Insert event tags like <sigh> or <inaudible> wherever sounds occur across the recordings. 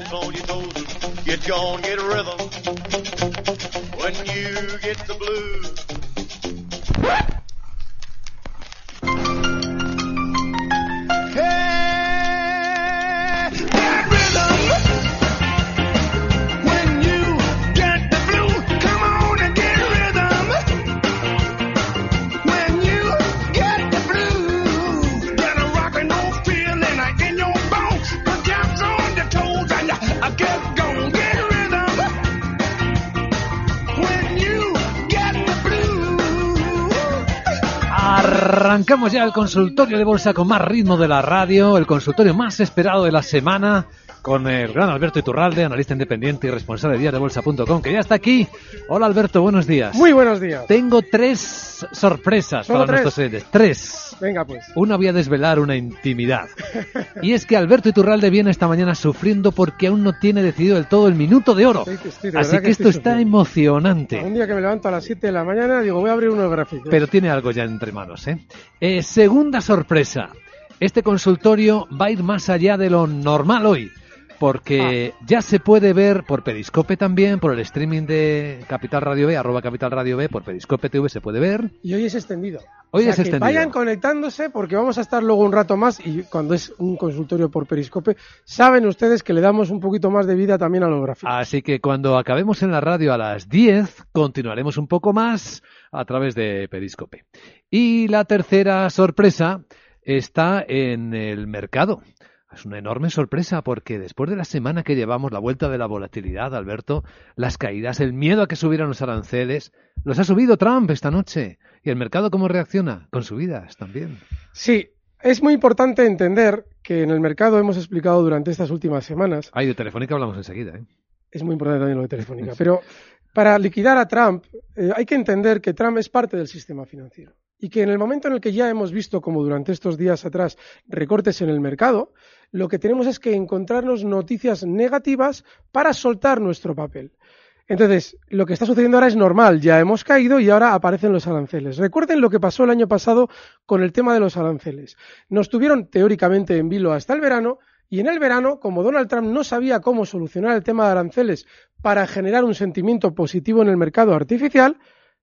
taps on get gone, get rhythm. Arrancamos ya el consultorio de bolsa con más ritmo de la radio, el consultorio más esperado de la semana, con el gran Alberto Iturralde, analista independiente y responsable de diariobolsa.com, que ya está aquí. Hola Alberto, buenos días. Muy buenos días. Tengo tres sorpresas ¿Solo para tres? nuestros oyentes. Tres. Venga, pues. Una voy a desvelar una intimidad. <laughs> Y es que Alberto Iturralde viene esta mañana sufriendo porque aún no tiene decidido del todo el minuto de oro. Estoy, de Así que, que esto está emocionante. Un día que me levanto a las 7 de la mañana, digo, voy a abrir unos gráficos. Pero tiene algo ya entre manos, ¿eh? Eh, Segunda sorpresa. Este consultorio va a ir más allá de lo normal hoy. Porque Ah. ya se puede ver por Periscope también, por el streaming de Capital Radio B, arroba Capital Radio B, por Periscope TV se puede ver. Y hoy es extendido. Hoy O sea, es que extendido. Vayan conectándose porque vamos a estar luego un rato más y cuando es un consultorio por Periscope, saben ustedes que le damos un poquito más de vida también a los gráficos. Así que cuando acabemos en la radio a las 10, continuaremos un poco más a través de Periscope. Y la tercera sorpresa está en el mercado. Es una enorme sorpresa porque después de la semana que llevamos, la vuelta de la volatilidad, Alberto, las caídas, el miedo a que subieran los aranceles, los ha subido Trump esta noche. ¿Y el mercado cómo reacciona? Con subidas también. Sí, es muy importante entender que en el mercado hemos explicado durante estas últimas semanas, Ay, de Telefónica hablamos enseguida. ¿eh? es muy importante también lo de Telefónica, <laughs> pero para liquidar a Trump eh, hay que entender que Trump es parte del sistema financiero y que en el momento en el que ya hemos visto, como durante estos días atrás, recortes en el mercado, lo que tenemos es que encontrarnos noticias negativas para soltar nuestro papel. Entonces, lo que está sucediendo ahora es normal, ya hemos caído y ahora aparecen los aranceles. Recuerden lo que pasó el año pasado con el tema de los aranceles. Nos tuvieron teóricamente en vilo hasta el verano y en el verano, como Donald Trump no sabía cómo solucionar el tema de aranceles para generar un sentimiento positivo en el mercado artificial,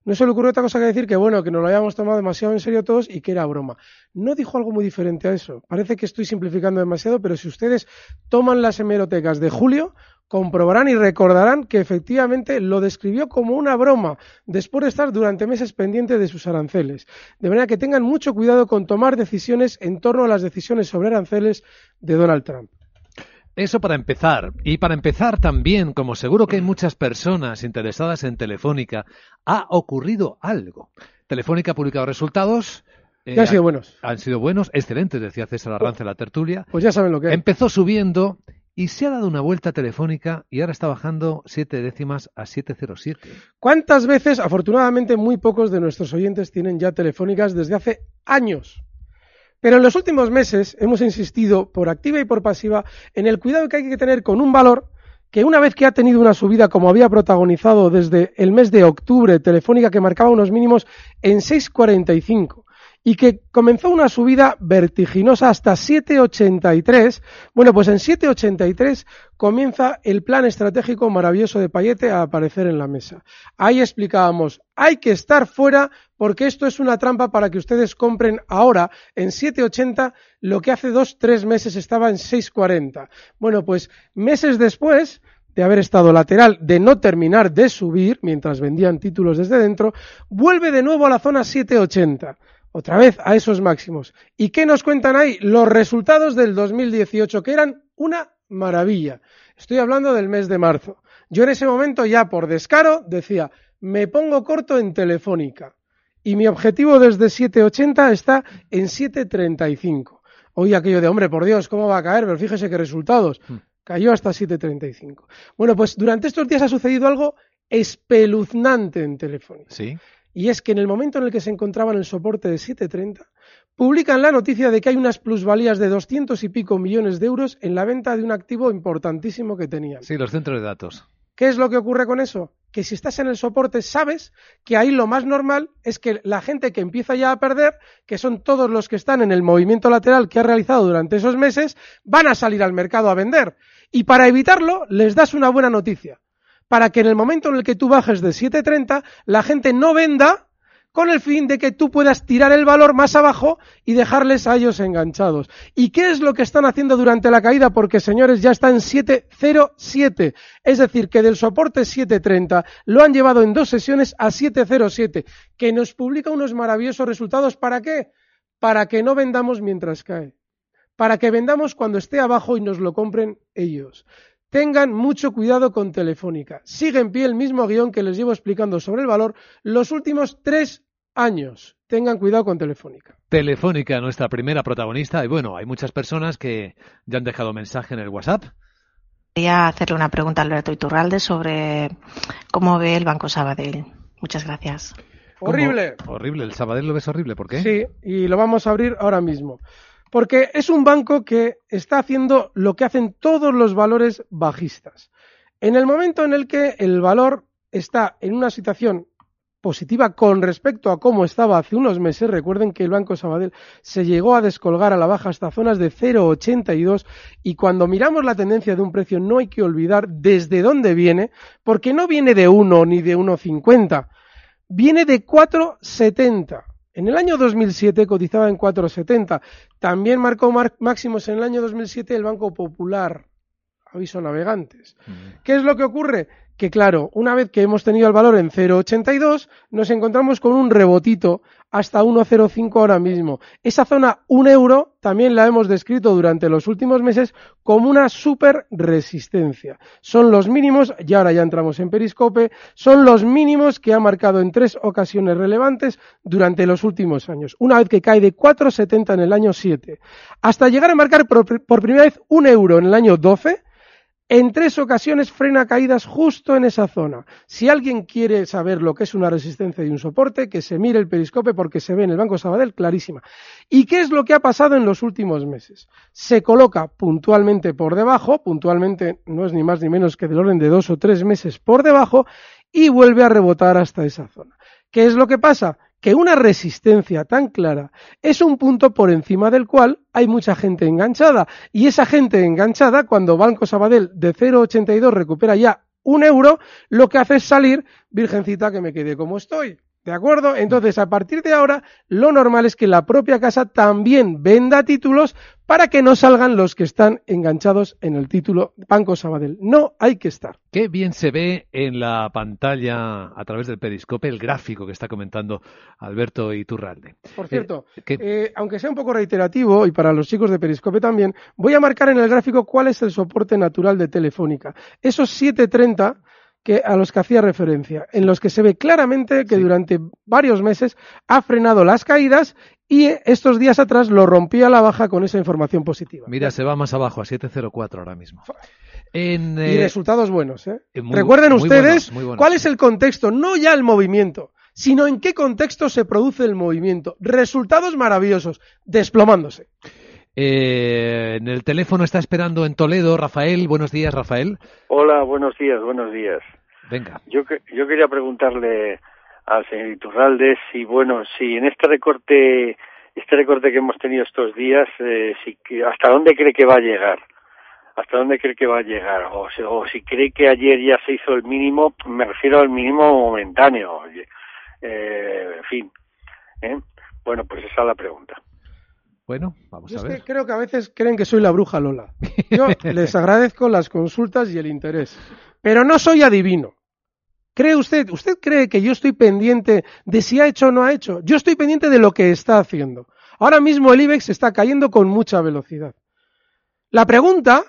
no se le ocurrió otra cosa que decir que bueno, que nos lo habíamos tomado demasiado en serio todos y que era broma. No dijo algo muy diferente a eso. Parece que estoy simplificando demasiado, pero si ustedes toman las hemerotecas de julio, comprobarán y recordarán que efectivamente lo describió como una broma, después de estar durante meses pendiente de sus aranceles. De manera que tengan mucho cuidado con tomar decisiones en torno a las decisiones sobre aranceles de Donald Trump. Eso para empezar. Y para empezar también, como seguro que hay muchas personas interesadas en Telefónica, ha ocurrido algo. Telefónica ha publicado resultados. eh, Ya han sido buenos. Han sido buenos, excelentes, decía César Arranz en la tertulia. Pues ya saben lo que hay. Empezó subiendo y se ha dado una vuelta telefónica y ahora está bajando siete décimas a 707. ¿Cuántas veces, afortunadamente, muy pocos de nuestros oyentes tienen ya telefónicas desde hace años? Pero en los últimos meses hemos insistido, por activa y por pasiva, en el cuidado que hay que tener con un valor que una vez que ha tenido una subida como había protagonizado desde el mes de octubre, Telefónica que marcaba unos mínimos en 6,45 y que comenzó una subida vertiginosa hasta 7,83, bueno, pues en 7,83 comienza el plan estratégico maravilloso de Payete a aparecer en la mesa. Ahí explicábamos, hay que estar fuera porque esto es una trampa para que ustedes compren ahora en 7,80 lo que hace dos, tres meses estaba en 6,40. Bueno, pues meses después de haber estado lateral, de no terminar de subir mientras vendían títulos desde dentro, vuelve de nuevo a la zona 7,80 otra vez a esos máximos. ¿Y qué nos cuentan ahí? Los resultados del 2018, que eran una maravilla. Estoy hablando del mes de marzo. Yo en ese momento ya por descaro decía, me pongo corto en Telefónica. Y mi objetivo desde 7.80 está en 7.35. Oí aquello de, hombre, por Dios, ¿cómo va a caer? Pero fíjese qué resultados. Hmm. Cayó hasta 7.35. Bueno, pues durante estos días ha sucedido algo espeluznante en Telefónica. Sí. Y es que en el momento en el que se encontraba en el soporte de 7.30, publican la noticia de que hay unas plusvalías de 200 y pico millones de euros en la venta de un activo importantísimo que tenían. Sí, los centros de datos. ¿Qué es lo que ocurre con eso? Que si estás en el soporte sabes que ahí lo más normal es que la gente que empieza ya a perder, que son todos los que están en el movimiento lateral que ha realizado durante esos meses, van a salir al mercado a vender. Y para evitarlo, les das una buena noticia. Para que en el momento en el que tú bajes de 7.30, la gente no venda con el fin de que tú puedas tirar el valor más abajo y dejarles a ellos enganchados. ¿Y qué es lo que están haciendo durante la caída? Porque, señores, ya está en 707. Es decir, que del soporte 730 lo han llevado en dos sesiones a 707, que nos publica unos maravillosos resultados. ¿Para qué? Para que no vendamos mientras cae. Para que vendamos cuando esté abajo y nos lo compren ellos. Tengan mucho cuidado con Telefónica. Sigue en pie el mismo guion que les llevo explicando sobre el valor los últimos tres años. Tengan cuidado con Telefónica. Telefónica, nuestra primera protagonista. Y bueno, hay muchas personas que ya han dejado mensaje en el WhatsApp. Quería hacerle una pregunta a Alberto Iturralde sobre cómo ve el Banco Sabadell. Muchas gracias. ¿Cómo? Horrible. Horrible, el Sabadell lo ves horrible. ¿Por qué? Sí, y lo vamos a abrir ahora mismo. Porque es un banco que está haciendo lo que hacen todos los valores bajistas. En el momento en el que el valor está en una situación positiva con respecto a cómo estaba hace unos meses, recuerden que el Banco Sabadell se llegó a descolgar a la baja hasta zonas de 0,82 y cuando miramos la tendencia de un precio no hay que olvidar desde dónde viene, porque no viene de 1 ni de 1,50, viene de 4,70. En el año 2007 cotizaba en 4,70. También marcó mar máximos en el año 2007 el Banco Popular. Aviso navegantes. Mm. ¿Qué es lo que ocurre? Que claro, una vez que hemos tenido el valor en 0,82, nos encontramos con un rebotito hasta 1,05 ahora mismo. Esa zona 1 euro también la hemos descrito durante los últimos meses como una super resistencia. Son los mínimos, y ahora ya entramos en periscope, son los mínimos que ha marcado en tres ocasiones relevantes durante los últimos años. Una vez que cae de 4,70 en el año 7, hasta llegar a marcar por, por primera vez un euro en el año 12, en tres ocasiones frena caídas justo en esa zona. Si alguien quiere saber lo que es una resistencia y un soporte, que se mire el periscope porque se ve en el Banco Sabadell clarísima. ¿Y qué es lo que ha pasado en los últimos meses? Se coloca puntualmente por debajo, puntualmente no es ni más ni menos que del orden de dos o tres meses por debajo, y vuelve a rebotar hasta esa zona. ¿Qué es lo que pasa? Que una resistencia tan clara es un punto por encima del cual hay mucha gente enganchada. Y esa gente enganchada, cuando Banco Sabadell de 0,82 recupera ya un euro, lo que hace es salir, virgencita, que me quede como estoy. ¿De acuerdo? Entonces, a partir de ahora, lo normal es que la propia casa también venda títulos para que no salgan los que están enganchados en el título Banco Sabadell. No hay que estar. Qué bien se ve en la pantalla a través del periscope el gráfico que está comentando Alberto Iturralde. Por cierto, Eh, eh, aunque sea un poco reiterativo, y para los chicos de Periscope también, voy a marcar en el gráfico cuál es el soporte natural de Telefónica. Esos 730 que, a los que hacía referencia, en los que se ve claramente que Sí. durante varios meses ha frenado las caídas y estos días atrás lo rompía a la baja con esa información positiva. Mira, se va más abajo, a 704 ahora mismo. En, y eh, resultados buenos. ¿eh? eh, muy- Recuerden muy ustedes buenos, muy buenos. cuál es el contexto, no ya el movimiento, sino en qué contexto se produce el movimiento. Resultados maravillosos, desplomándose. Eh, en el teléfono está esperando en Toledo Rafael. Buenos días, Rafael. Hola, buenos días, buenos días. Venga. Yo, que- yo quería preguntarle al señor Iturralde si, bueno, si en este recorte, este recorte que hemos tenido estos días, eh, si, hasta dónde cree que va a llegar, hasta dónde cree que va a llegar, o, si- o si cree que ayer ya se hizo el mínimo, me refiero al mínimo momentáneo, oye, eh, en fin. ¿eh? Bueno, pues esa es la pregunta. Bueno, vamos Yo a es ver. que creo que a veces creen que soy la bruja Lola. Yo <laughs> les agradezco las consultas y el interés, pero no soy adivino. ¿Cree usted, usted cree que yo estoy pendiente de si ha hecho o no ha hecho? Yo estoy pendiente de lo que está haciendo. Ahora mismo el IBEX está cayendo con mucha velocidad. La pregunta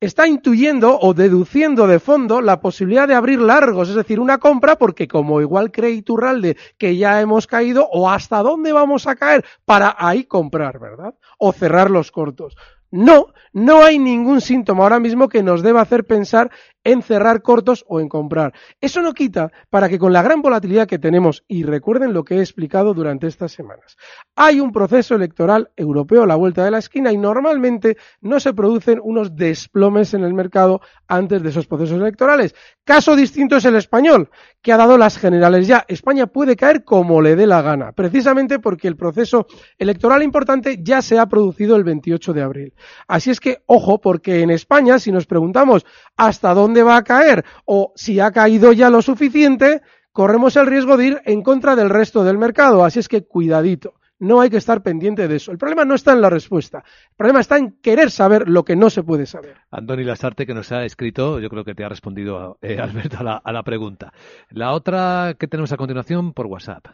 está intuyendo o deduciendo de fondo la posibilidad de abrir largos, es decir, una compra, porque como igual cree Iturralde que ya hemos caído, o hasta dónde vamos a caer para ahí comprar, ¿verdad? O cerrar los cortos. No, no hay ningún síntoma ahora mismo que nos deba hacer pensar en cerrar cortos o en comprar. Eso no quita para que con la gran volatilidad que tenemos, y recuerden lo que he explicado durante estas semanas, hay un proceso electoral europeo a la vuelta de la esquina y normalmente no se producen unos desplomes en el mercado antes de esos procesos electorales. Caso distinto es el español, que ha dado las generales ya. España puede caer como le dé la gana, precisamente porque el proceso electoral importante ya se ha producido el 28 de abril. Así es que, ojo, porque en España, si nos preguntamos hasta dónde va a caer o si ha caído ya lo suficiente, corremos el riesgo de ir en contra del resto del mercado. Así es que cuidadito. No hay que estar pendiente de eso. El problema no está en la respuesta. El problema está en querer saber lo que no se puede saber. Andoni Lasarte, que nos ha escrito, yo creo que te ha respondido, eh, Alberto, a la, a la pregunta. La otra que tenemos a continuación por WhatsApp.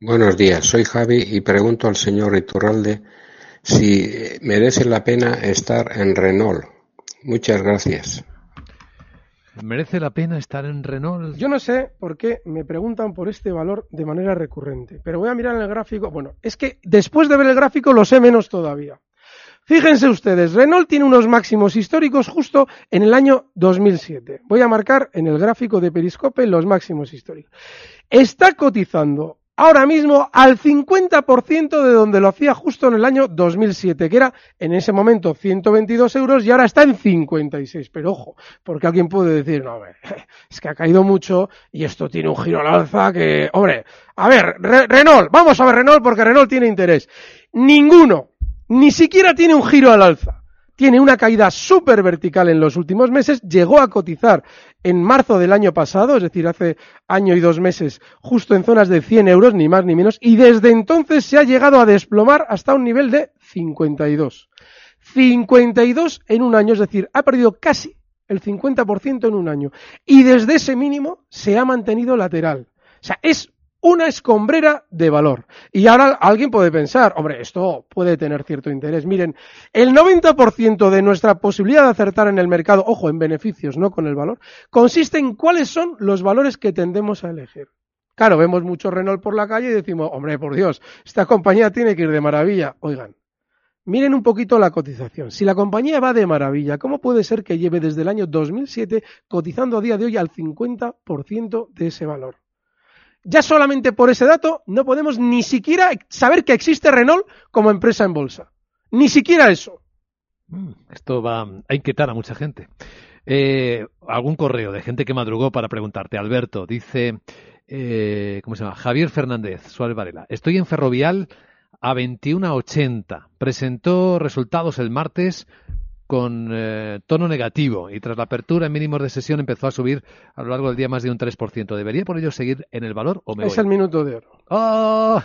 Buenos días, soy Javi y pregunto al señor Iturralde si merece la pena estar en Renault. Muchas gracias. ¿Merece la pena estar en Renault? Yo no sé por qué me preguntan por este valor de manera recurrente, pero voy a mirar en el gráfico. Bueno, es que después de ver el gráfico lo sé menos todavía. Fíjense ustedes, Renault tiene unos máximos históricos justo en el año 2007. Voy a marcar en el gráfico de Periscope los máximos históricos. Está cotizando ahora mismo al 50% de donde lo hacía justo en el año 2007, que era en ese momento 122 euros y ahora está en 56. Pero ojo, porque alguien puede decir, no, hombre, <laughs> es que ha caído mucho y esto tiene un giro al alza que, hombre, a ver, Re- Renault, vamos a ver Renault porque Renault tiene interés. Ninguno, ni siquiera tiene un giro al alza. Tiene una caída súper vertical en los últimos meses, llegó a cotizar en marzo del año pasado, es decir, hace año y dos meses, justo en zonas de 100 euros, ni más ni menos, y desde entonces se ha llegado a desplomar hasta un nivel de 52. 52 en un año, es decir, ha perdido casi el 50% en un año. Y desde ese mínimo se ha mantenido lateral. O sea, es una escombrera de valor. Y ahora alguien puede pensar, hombre, esto puede tener cierto interés. Miren, el 90% de nuestra posibilidad de acertar en el mercado, ojo, en beneficios, no con el valor, consiste en cuáles son los valores que tendemos a elegir. Claro, vemos mucho Renault por la calle y decimos, hombre, por Dios, esta compañía tiene que ir de maravilla. Oigan, miren un poquito la cotización. Si la compañía va de maravilla, ¿cómo puede ser que lleve desde el año 2007 cotizando a día de hoy al 50% de ese valor? Ya solamente por ese dato no podemos ni siquiera saber que existe Renault como empresa en bolsa. Ni siquiera eso. Mm, Esto va a inquietar a mucha gente. Eh, algún correo de gente que madrugó para preguntarte. Alberto dice, eh, ¿cómo se llama? Javier Fernández Suárez Varela. Estoy en Ferrovial a 21.80. Presentó resultados el martes con eh, tono negativo y tras la apertura en mínimos de sesión empezó a subir a lo largo del día más de un 3%. ¿Debería por ello seguir en el valor o me Es voy? el minuto de oro. ¡Oh!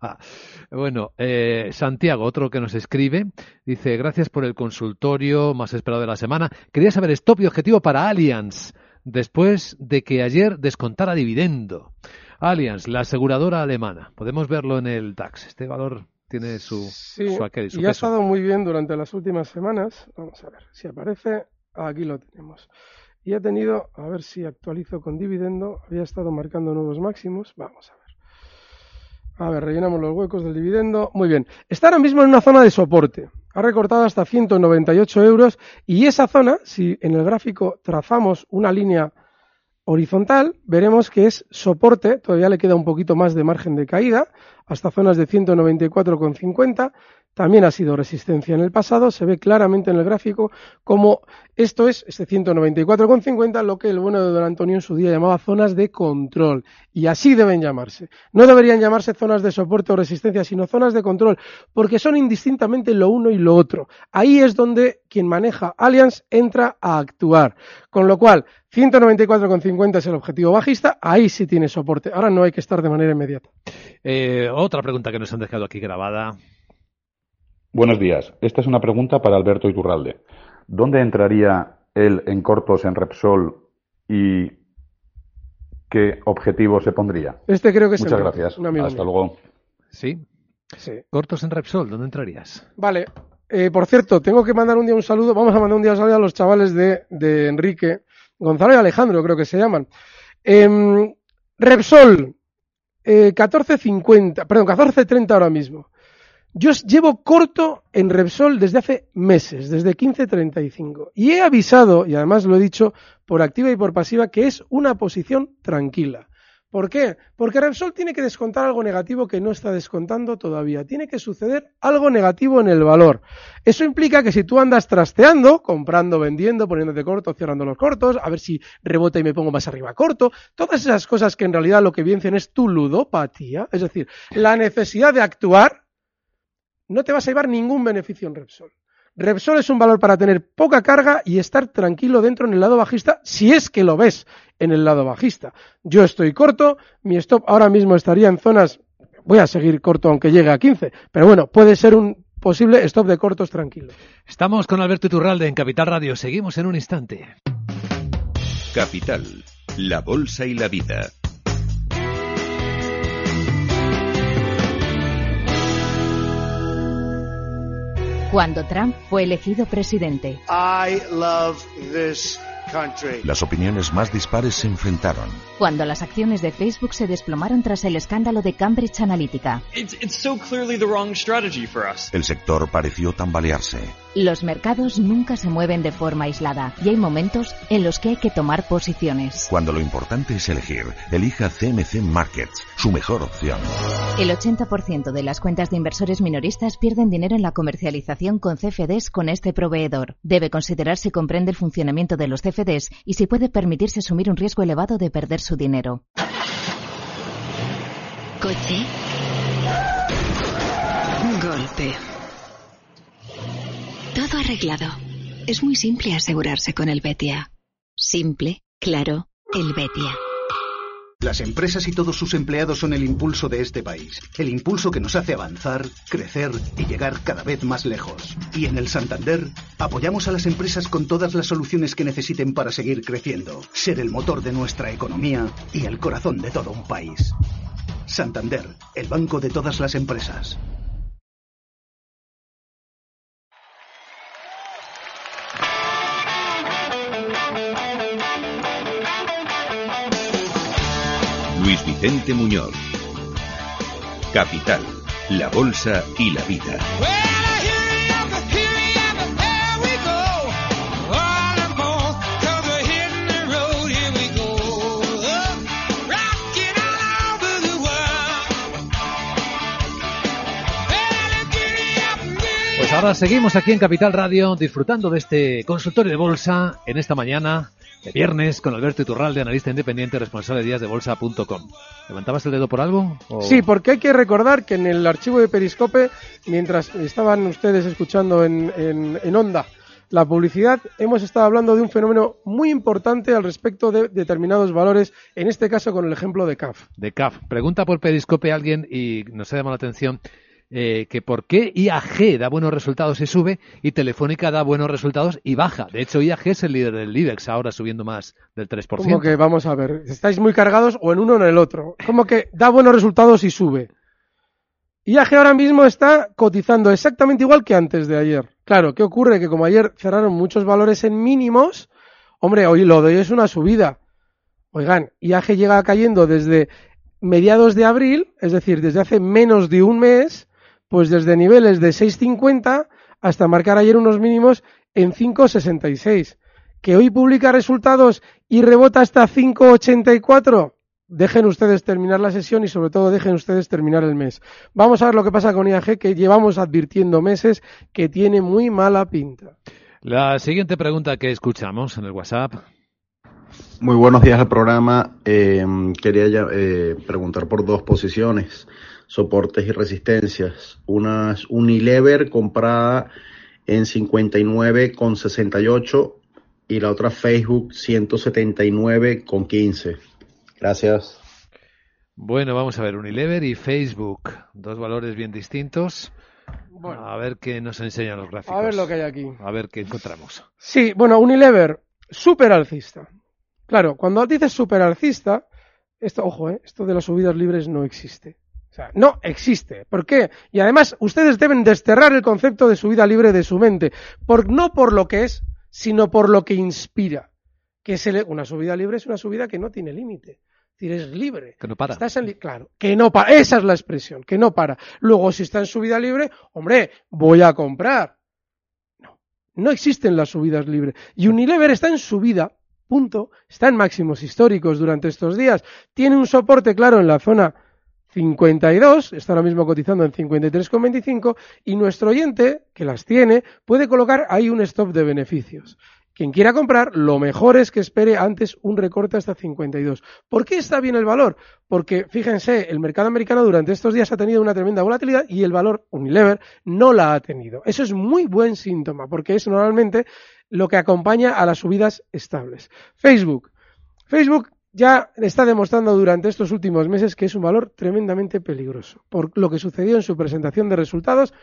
<laughs> bueno, eh, Santiago, otro que nos escribe, dice, gracias por el consultorio más esperado de la semana. Quería saber stop y objetivo para Allianz, después de que ayer descontara dividendo. Allianz, la aseguradora alemana. Podemos verlo en el DAX. Este valor tiene su, Sí, su aquel, su y ha estado muy bien durante las últimas semanas. Vamos a ver si aparece. Aquí lo tenemos. Y ha tenido, a ver si actualizo con dividendo, había estado marcando nuevos máximos. Vamos a ver. A ver, rellenamos los huecos del dividendo. Muy bien. Está ahora mismo en una zona de soporte. Ha recortado hasta 198 euros y esa zona, si en el gráfico trazamos una línea horizontal, veremos que es soporte, todavía le queda un poquito más de margen de caída, hasta zonas de 194,50. También ha sido resistencia en el pasado, se ve claramente en el gráfico como esto es, este 194,50, lo que el bueno de don Antonio en su día llamaba zonas de control. Y así deben llamarse. No deberían llamarse zonas de soporte o resistencia, sino zonas de control, porque son indistintamente lo uno y lo otro. Ahí es donde quien maneja Allianz entra a actuar. Con lo cual, 194,50 es el objetivo bajista, ahí sí tiene soporte. Ahora no hay que estar de manera inmediata. Eh, otra pregunta que nos han dejado aquí grabada. Buenos días. Esta es una pregunta para Alberto Iturralde. ¿Dónde entraría él en cortos en Repsol y qué objetivo se pondría? Este creo que es Muchas el- gracias. un amigo Hasta mío. luego. ¿Sí? Sí. Cortos en Repsol, ¿dónde entrarías? Vale. Eh, por cierto, tengo que mandar un día un saludo, vamos a mandar un día un saludo a los chavales de, de Enrique, Gonzalo y Alejandro creo que se llaman. Em, Repsol, eh, 14.50, perdón, 14.30 ahora mismo. Yo llevo corto en Repsol desde hace meses, desde 15.35. Y he avisado, y además lo he dicho por activa y por pasiva, que es una posición tranquila. ¿Por qué? Porque Repsol tiene que descontar algo negativo que no está descontando todavía. Tiene que suceder algo negativo en el valor. Eso implica que si tú andas trasteando, comprando, vendiendo, poniéndote corto, cerrando los cortos, a ver si rebota y me pongo más arriba corto, todas esas cosas que en realidad lo que vencen es tu ludopatía, es decir, la necesidad de actuar, no te vas a llevar ningún beneficio en Repsol. Repsol es un valor para tener poca carga y estar tranquilo dentro en el lado bajista, si es que lo ves en el lado bajista. Yo estoy corto, mi stop ahora mismo estaría en zonas, voy a seguir corto aunque llegue a 15, pero bueno, puede ser un posible stop de cortos tranquilo. Estamos con Alberto Iturralde en Capital Radio. Seguimos en un instante. Capital, la Bolsa y la Vida. Cuando Trump fue elegido presidente. I love this country. Las opiniones más dispares se enfrentaron. Cuando las acciones de Facebook se desplomaron tras el escándalo de Cambridge Analytica. It's, it's so clearly the wrong strategy for us. El sector pareció tambalearse. Los mercados nunca se mueven de forma aislada y hay momentos en los que hay que tomar posiciones. Cuando lo importante es elegir, elija CMC Markets, su mejor opción. El 80% de las cuentas de inversores minoristas pierden dinero en la comercialización con CFDs con este proveedor. Debe considerar si comprende el funcionamiento de los CFDs y si puede permitirse asumir un riesgo elevado de perder su dinero. Coche. Golpe. Todo arreglado. Es muy simple asegurarse con el Betia. Simple, claro, el Betia. Las empresas y todos sus empleados son el impulso de este país. El impulso que nos hace avanzar, crecer y llegar cada vez más lejos. Y en el Santander apoyamos a las empresas con todas las soluciones que necesiten para seguir creciendo, ser el motor de nuestra economía y el corazón de todo un país. Santander, el banco de todas las empresas. Vicente Muñoz. Capital, la Bolsa y la Vida. Pues ahora seguimos aquí en Capital Radio disfrutando de este consultorio de bolsa en esta mañana de viernes con Alberto Iturralde, analista independiente responsable de días de bolsa.com. ¿Levantabas el dedo por algo? o- Sí, porque hay que recordar que en el archivo de Periscope, mientras estaban ustedes escuchando en, en, en Onda la publicidad, hemos estado hablando de un fenómeno muy importante al respecto de determinados valores, en este caso con el ejemplo de CAF. de CAF. Pregunta por Periscope alguien y nos ha llamado la atención eh, que por qué IAG da buenos resultados y sube y Telefónica da buenos resultados y baja. De hecho, IAG es el líder del IBEX ahora subiendo más del 3%. Como que, vamos a ver, estáis muy cargados o en uno o en el otro. Como que da buenos resultados y sube. IAG ahora mismo está cotizando exactamente igual que antes de ayer. Claro, ¿qué ocurre? Que como ayer cerraron muchos valores en mínimos, hombre, hoy lo de hoy es una subida. Oigan, IAG llega cayendo desde mediados de abril, es decir, desde hace menos de un mes, pues desde niveles de 6.50 hasta marcar ayer unos mínimos en 5.66. Que hoy publica resultados y rebota hasta 5.84. Dejen ustedes terminar la sesión y sobre todo dejen ustedes terminar el mes. Vamos a ver lo que pasa con IAG que llevamos advirtiendo meses que tiene muy mala pinta. La siguiente pregunta que escuchamos en el WhatsApp. Muy buenos días al programa. Eh, quería ya, eh, preguntar por dos posiciones, soportes y resistencias. Una es Unilever comprada en 59,68 y la otra Facebook 179,15. Gracias. Bueno, vamos a ver, Unilever y Facebook, dos valores bien distintos. A ver qué nos enseñan los gráficos. A ver lo que hay aquí. A ver qué encontramos. Sí, bueno, Unilever, super alcista. Claro, cuando dices super alcista, esto, ojo, eh, esto de las subidas libres no existe. O sea, no existe. ¿Por qué? Y además, ustedes deben desterrar el concepto de subida libre de su mente. Por, no por lo que es, sino por lo que inspira. Que es el- una subida libre es una subida que no tiene límite. Es decir, es libre. Que no para. Estás en li- claro, que no para. Esa es la expresión, que no para. Luego, si está en subida libre, hombre, voy a comprar. No, no existen las subidas libres. Y Unilever está en subida, punto. Está en máximos históricos durante estos días. Tiene un soporte claro en la zona 52, está ahora mismo cotizando en 53,25 y nuestro oyente, que las tiene, puede colocar ahí un stop de beneficios. Quien quiera comprar, lo mejor es que espere antes un recorte hasta 52. ¿Por qué está bien el valor? Porque, fíjense, el mercado americano durante estos días ha tenido una tremenda volatilidad y el valor Unilever no la ha tenido. Eso es muy buen síntoma, porque es normalmente lo que acompaña a las subidas estables. Facebook. Facebook ya está demostrando durante estos últimos meses que es un valor tremendamente peligroso, por lo que sucedió en su presentación de resultados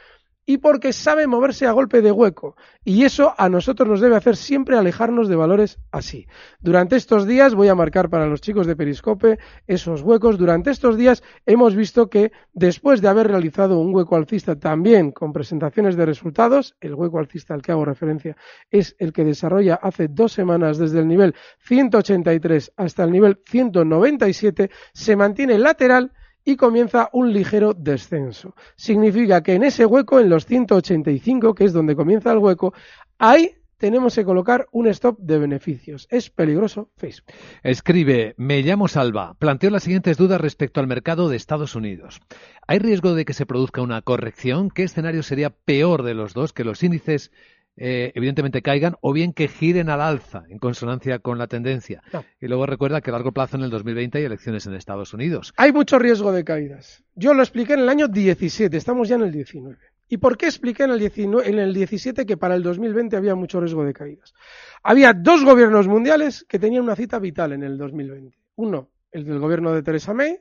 y porque sabe moverse a golpe de hueco. Y eso a nosotros nos debe hacer siempre alejarnos de valores así. Durante estos días, voy a marcar para los chicos de Periscope esos huecos, durante estos días hemos visto que después de haber realizado un hueco alcista también con presentaciones de resultados, el hueco alcista al que hago referencia es el que desarrolla hace dos semanas desde el nivel 183 hasta el nivel 197, se mantiene lateral y comienza un ligero descenso. Significa que en ese hueco, en los 185, que es donde comienza el hueco, ahí tenemos que colocar un stop de beneficios. Es peligroso Facebook. Escribe, me llamo Salva. Planteo las siguientes dudas respecto al mercado de Estados Unidos. ¿Hay riesgo de que se produzca una corrección? ¿Qué escenario sería peor de los dos? Que los índices eh, evidentemente caigan o bien que giren al alza en consonancia con la tendencia. No. Y luego recuerda que a largo plazo en el 2020 hay elecciones en Estados Unidos. Hay mucho riesgo de caídas. Yo lo expliqué en el año 17, estamos ya en el 19. ¿Y por qué expliqué en el, 19, en el 17 que para el 2020 había mucho riesgo de caídas? Había dos gobiernos mundiales que tenían una cita vital en el 2020. Uno, el del gobierno de Theresa May,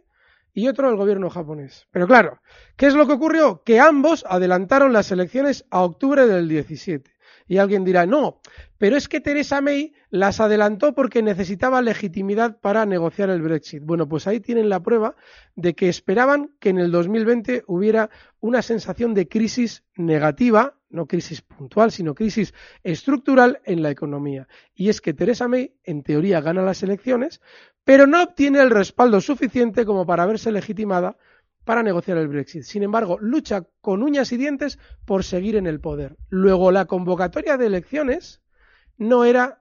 y otro el gobierno japonés. Pero claro, ¿qué es lo que ocurrió? Que ambos adelantaron las elecciones a octubre del 17. Y alguien dirá, no, pero es que Theresa May las adelantó porque necesitaba legitimidad para negociar el Brexit. Bueno, pues ahí tienen la prueba de que esperaban que en el 2020 hubiera una sensación de crisis negativa, no crisis puntual, sino crisis estructural en la economía. Y es que Theresa May, en teoría, gana las elecciones, pero no obtiene el respaldo suficiente como para verse legitimada para negociar el Brexit. Sin embargo, lucha con uñas y dientes por seguir en el poder. Luego, la convocatoria de elecciones no era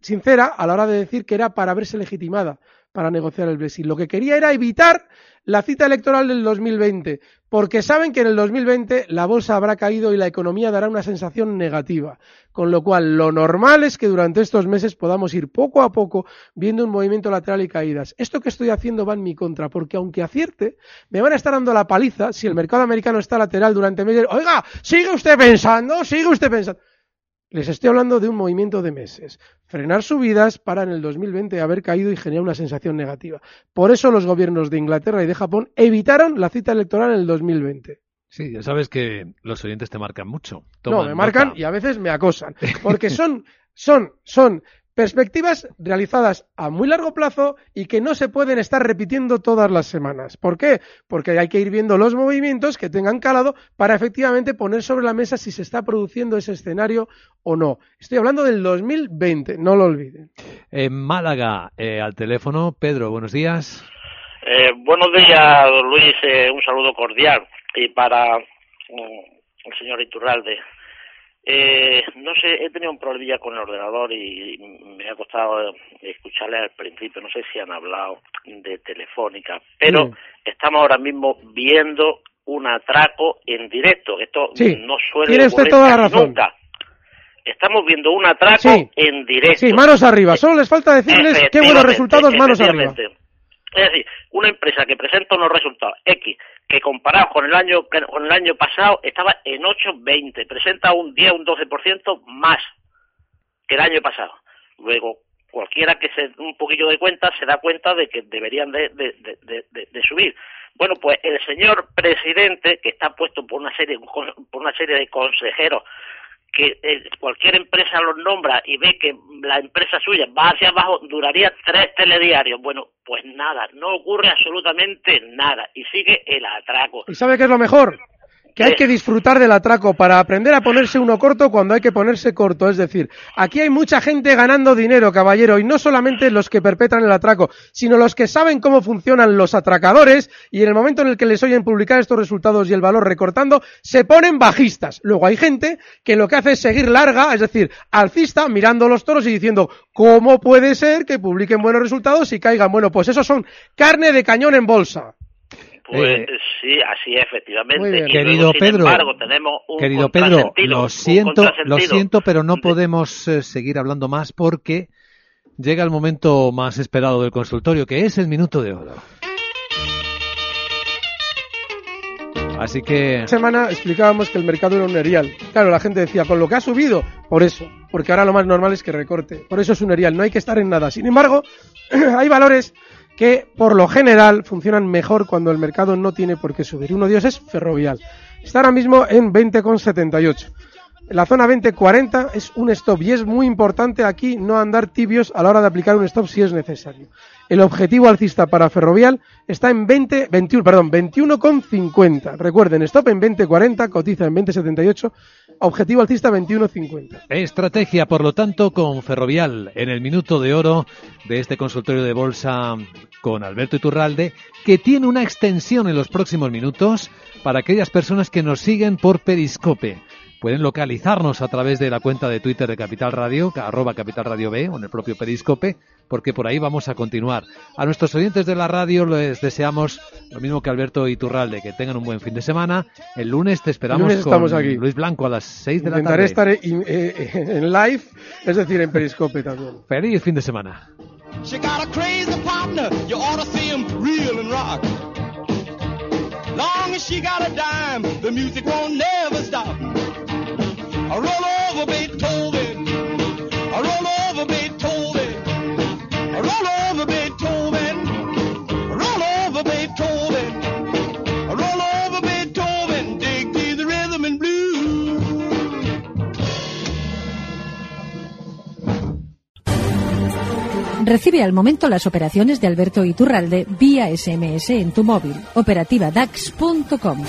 sincera a la hora de decir que era para verse legitimada para negociar el Brexit. Lo que quería era evitar la cita electoral del 2020, porque saben que en el 2020 la bolsa habrá caído y la economía dará una sensación negativa. Con lo cual, lo normal es que durante estos meses podamos ir poco a poco viendo un movimiento lateral y caídas. Esto que estoy haciendo va en mi contra, porque aunque acierte, me van a estar dando la paliza si el mercado americano está lateral durante meses. Oiga, sigue usted pensando, sigue usted pensando. Les estoy hablando de un movimiento de meses. Frenar subidas para en el 2020 haber caído y generar una sensación negativa. Por eso los gobiernos de Inglaterra y de Japón evitaron la cita electoral en el 2020. Sí, ya sabes que los oyentes te marcan mucho. no, me marcan nota. y a veces me acosan. <laughs> Porque son, son, son perspectivas realizadas a muy largo plazo y que no se pueden estar repitiendo todas las semanas. ¿Por qué? Porque hay que ir viendo los movimientos que tengan calado para efectivamente poner sobre la mesa si se está produciendo ese escenario o no. Estoy hablando del 2020, no lo olviden. En Málaga, eh, al teléfono, Pedro, buenos días. Eh, buenos días, don Luis. eh, un saludo cordial. Y para mm, el señor Iturralde. Eh, no sé, he tenido un problemilla con el ordenador y me ha costado escucharle al principio. No sé si han hablado de Telefónica, pero Mm. estamos ahora mismo viendo un atraco en directo. Esto Sí, no suele tiene usted toda la razón. nunca. Estamos viendo un atraco Sí. en directo. Sí, manos arriba. Solo les falta decirles qué buenos resultados, manos arriba. Es decir, una empresa que presenta unos resultados X, que comparado con el año con el año pasado estaba en 8,20, presenta un 10, un 12% más que el año pasado. Luego, cualquiera que se un poquillo de cuenta se da cuenta de que deberían de, de, de, de- de- de subir. Bueno, pues el señor presidente, que está puesto por una serie por una serie de consejeros que eh, cualquier empresa los nombra y ve que la empresa suya va hacia abajo, duraría tres telediarios. Bueno, pues nada, no ocurre absolutamente nada y sigue el atraco. ¿Y sabe qué es lo mejor? Que hay que disfrutar del atraco para aprender a ponerse uno corto cuando hay que ponerse corto. Es decir, aquí hay mucha gente ganando dinero, caballero, y no solamente los que perpetran el atraco, sino los que saben cómo funcionan los atracadores y en el momento en el que les oyen publicar estos resultados y el valor recortando, se ponen bajistas. Luego hay gente que lo que hace es seguir larga, es decir, alcista, mirando los toros y diciendo, ¿cómo puede ser que publiquen buenos resultados y caigan? Bueno, pues esos son carne de cañón en bolsa. Pues sí, así es, efectivamente. Y luego, Querido sin Pedro, embargo, tenemos un Querido Pedro, lo siento, lo siento, pero no podemos eh, seguir hablando más porque llega el momento más esperado del consultorio, que es el minuto de oro. Así que Esta semana explicábamos que el mercado era un erial. Claro, la gente decía, con lo que ha subido, por eso, porque ahora lo más normal es que recorte. Por eso es un erial, no hay que estar en nada. Sin embargo, <clears throat> hay valores que por lo general funcionan mejor cuando el mercado no tiene por qué subir. Uno de ellos es Ferrovial. Está ahora mismo en 20,78. La zona 20-40 es un stop y es muy importante aquí no andar tibios a la hora de aplicar un stop si es necesario. El objetivo alcista para Ferrovial está en 20, 21, perdón, 21,50. Recuerden, stop en 20-40, cotiza en 20,78, objetivo alcista 21,50. Estrategia, por lo tanto, con Ferrovial en el minuto de oro de este consultorio de bolsa con Alberto Iturralde, que tiene una extensión en los próximos minutos para aquellas personas que nos siguen por Periscope. Pueden localizarnos a través de la cuenta de Twitter de Capital Radio, arroba Capital Radio B, o en el propio Periscope, porque por ahí vamos a continuar. A nuestros oyentes de la radio les deseamos lo mismo que Alberto Iturralde, que tengan un buen fin de semana. El lunes te esperamos lunes con estamos aquí. Luis Blanco a las 6 de la Intentaré tarde. estar en, eh, en live, es decir, en Periscope también. Feliz fin de semana. She got a crazy partner, you ought to see him reel and rock. Long as she got a dime, the music won't never stop. Recibe al momento las operaciones de Alberto Iturralde vía SMS en tu móvil. Operativa DAX.com.